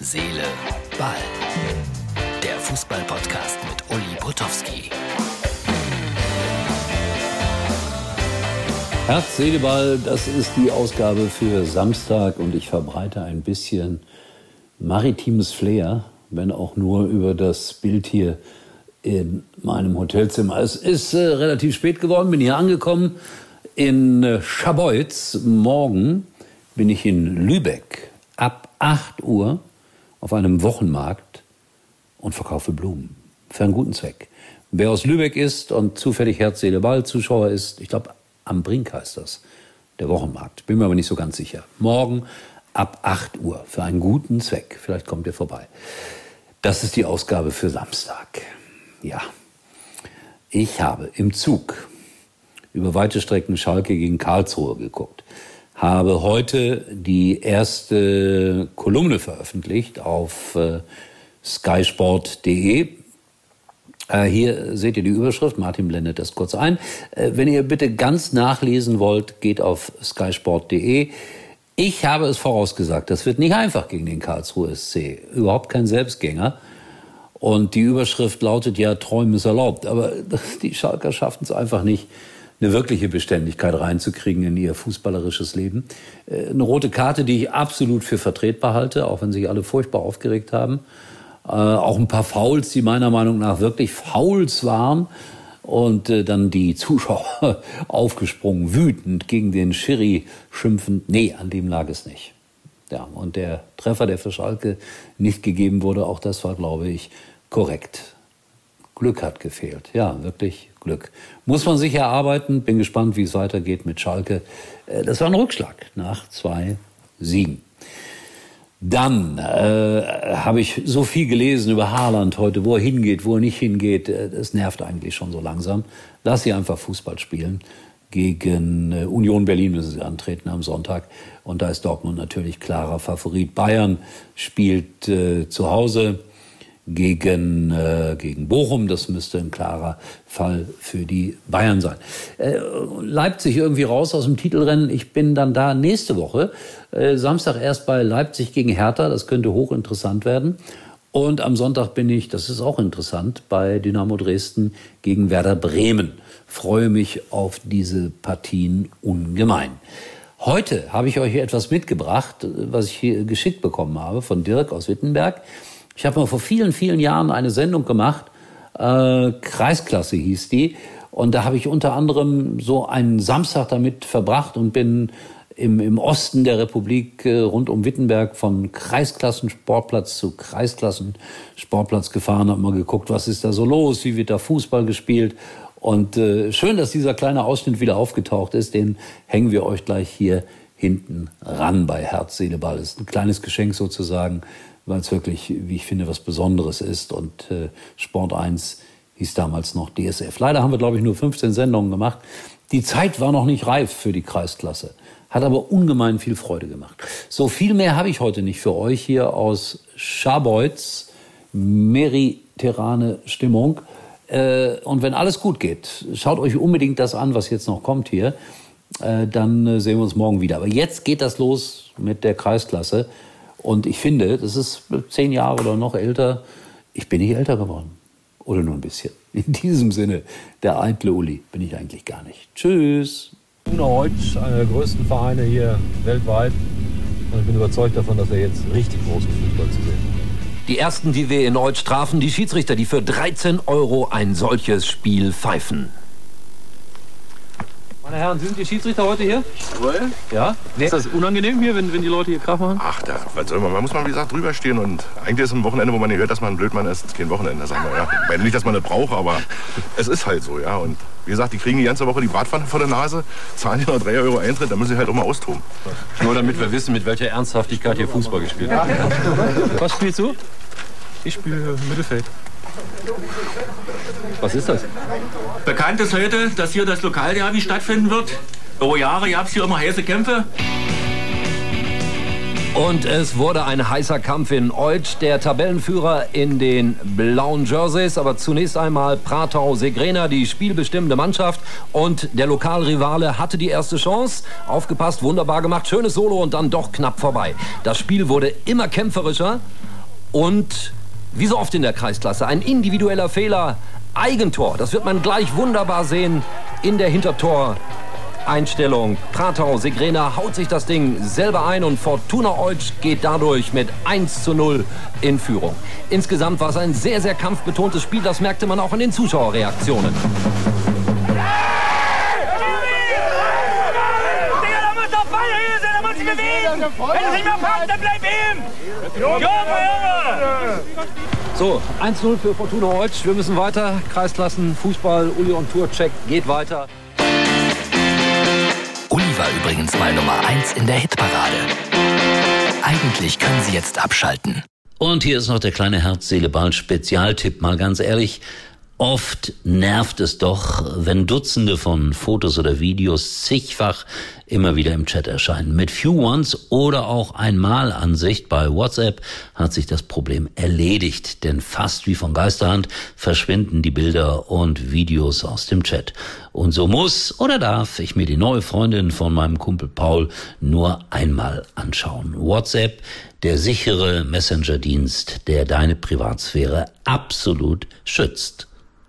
Seele, Ball. Der Fußball-Podcast mit Uli Potowski. Herz, Seele, Ball, das ist die Ausgabe für Samstag und ich verbreite ein bisschen maritimes Flair, wenn auch nur über das Bild hier in meinem Hotelzimmer. Es ist äh, relativ spät geworden, bin hier angekommen in äh, Scharbeutz. Morgen bin ich in Lübeck ab 8 Uhr auf einem Wochenmarkt und verkaufe Blumen für einen guten Zweck. Wer aus Lübeck ist und zufällig Herz, Seele, Ball Zuschauer ist, ich glaube, am Brink heißt das, der Wochenmarkt. Bin mir aber nicht so ganz sicher. Morgen ab 8 Uhr für einen guten Zweck. Vielleicht kommt ihr vorbei. Das ist die Ausgabe für Samstag. Ja, ich habe im Zug über weite Strecken Schalke gegen Karlsruhe geguckt habe heute die erste Kolumne veröffentlicht auf äh, skysport.de. Äh, hier seht ihr die Überschrift, Martin blendet das kurz ein. Äh, wenn ihr bitte ganz nachlesen wollt, geht auf skysport.de. Ich habe es vorausgesagt, das wird nicht einfach gegen den Karlsruhe SC. Überhaupt kein Selbstgänger. Und die Überschrift lautet ja, Träumen ist erlaubt. Aber die Schalker schaffen es einfach nicht, eine wirkliche Beständigkeit reinzukriegen in ihr fußballerisches Leben. Äh, eine rote Karte, die ich absolut für vertretbar halte, auch wenn sich alle furchtbar aufgeregt haben. Äh, auch ein paar Fouls, die meiner Meinung nach wirklich Fouls waren. Und äh, dann die Zuschauer aufgesprungen, wütend gegen den Schiri schimpfend. Nee, an dem lag es nicht. Ja, und der Treffer, der für Schalke nicht gegeben wurde, auch das war, glaube ich, korrekt. Glück hat gefehlt. Ja, wirklich Glück. Muss man sich erarbeiten. Bin gespannt, wie es weitergeht mit Schalke. Äh, das war ein Rückschlag nach zwei Siegen. Dann äh, habe ich so viel gelesen über Haaland heute, wo er hingeht, wo er nicht hingeht. Äh, das nervt eigentlich schon so langsam. Lass sie einfach Fußball spielen. Gegen äh, Union Berlin müssen sie antreten am Sonntag. Und da ist Dortmund natürlich klarer Favorit. Bayern spielt äh, zu Hause gegen, äh, gegen Bochum. Das müsste ein klarer Fall für die Bayern sein. Äh, Leipzig irgendwie raus aus dem Titelrennen. Ich bin dann da nächste Woche. Äh, Samstag erst bei Leipzig gegen Hertha. Das könnte hochinteressant werden. Und am Sonntag bin ich, das ist auch interessant, bei Dynamo Dresden gegen Werder Bremen. Freue mich auf diese Partien ungemein. Heute habe ich euch etwas mitgebracht, was ich hier geschickt bekommen habe von Dirk aus Wittenberg. Ich habe mal vor vielen, vielen Jahren eine Sendung gemacht, äh, Kreisklasse hieß die. Und da habe ich unter anderem so einen Samstag damit verbracht und bin im, im Osten der Republik äh, rund um Wittenberg von Kreisklassensportplatz zu Kreisklassensportplatz gefahren, habe mal geguckt, was ist da so los, wie wird da Fußball gespielt. Und äh, schön, dass dieser kleine Ausschnitt wieder aufgetaucht ist. Den hängen wir euch gleich hier hinten ran bei Herz, Seele, Ball. Das ist ein kleines Geschenk sozusagen weil es wirklich, wie ich finde, was Besonderes ist. Und äh, Sport 1 hieß damals noch DSF. Leider haben wir, glaube ich, nur 15 Sendungen gemacht. Die Zeit war noch nicht reif für die Kreisklasse, hat aber ungemein viel Freude gemacht. So viel mehr habe ich heute nicht für euch hier aus Scharbeutz, mediterrane Stimmung. Äh, und wenn alles gut geht, schaut euch unbedingt das an, was jetzt noch kommt hier. Äh, dann äh, sehen wir uns morgen wieder. Aber jetzt geht das los mit der Kreisklasse. Und ich finde, das ist zehn Jahre oder noch älter, ich bin nicht älter geworden. Oder nur ein bisschen. In diesem Sinne, der eitle Uli bin ich eigentlich gar nicht. Tschüss. Deutsch, einer der größten Vereine hier weltweit. Und ich bin überzeugt davon, dass er jetzt richtig großen Fußball zu sehen hat. Die ersten, die wir in Deutsch trafen, die Schiedsrichter, die für 13 Euro ein solches Spiel pfeifen. Meine Herren, sind die Schiedsrichter heute hier? Jawohl. Ja? Nee. Ist das unangenehm hier, wenn, wenn die Leute hier Krach machen? Ach, da, was soll man, man muss mal, wie gesagt, drüber stehen und eigentlich ist ein Wochenende, wo man nicht hört, dass man ein Blödmann ist, kein Wochenende, sagen wir, ja. Weil nicht, dass man das braucht, aber es ist halt so, ja. Und wie gesagt, die kriegen die ganze Woche die Bratpfanne vor der Nase, zahlen die noch 3 Euro Eintritt, dann müssen sie halt auch mal austoben. Nur damit wir wissen, mit welcher Ernsthaftigkeit hier Fußball gespielt wird. Was spielst du? Ich spiele Mittelfeld. Was ist das? Bekannt ist heute, dass hier das Lokalderby stattfinden wird. Über Jahre gab es hier immer heiße Kämpfe. Und es wurde ein heißer Kampf in Eutsch. Der Tabellenführer in den blauen Jerseys. Aber zunächst einmal Pratau Segrena, die spielbestimmende Mannschaft. Und der Lokalrivale hatte die erste Chance. Aufgepasst, wunderbar gemacht. Schönes Solo und dann doch knapp vorbei. Das Spiel wurde immer kämpferischer. Und wie so oft in der Kreisklasse, ein individueller Fehler, Eigentor. Das wird man gleich wunderbar sehen in der Hintertor-Einstellung. Pratau, Segrena haut sich das Ding selber ein und Fortuna Eutsch geht dadurch mit 1 zu 0 in Führung. Insgesamt war es ein sehr, sehr kampfbetontes Spiel. Das merkte man auch in den Zuschauerreaktionen. Wenn es nicht mehr passt, dann bleib ihm! Junge, Junge! So, 1-0 für Fortuna Deutsch. Wir müssen weiter. Kreisklassen, Fußball, Uli und Tourcheck geht weiter. Uli war übrigens mal Nummer 1 in der Hitparade. Eigentlich können Sie jetzt abschalten. Und hier ist noch der kleine Herz-Seele-Ball-Spezialtipp. Mal ganz ehrlich, Oft nervt es doch, wenn Dutzende von Fotos oder Videos zigfach immer wieder im Chat erscheinen. Mit Few Ones oder auch Einmalansicht bei WhatsApp hat sich das Problem erledigt, denn fast wie von Geisterhand verschwinden die Bilder und Videos aus dem Chat. Und so muss oder darf ich mir die neue Freundin von meinem Kumpel Paul nur einmal anschauen. WhatsApp, der sichere Messenger-Dienst, der deine Privatsphäre absolut schützt.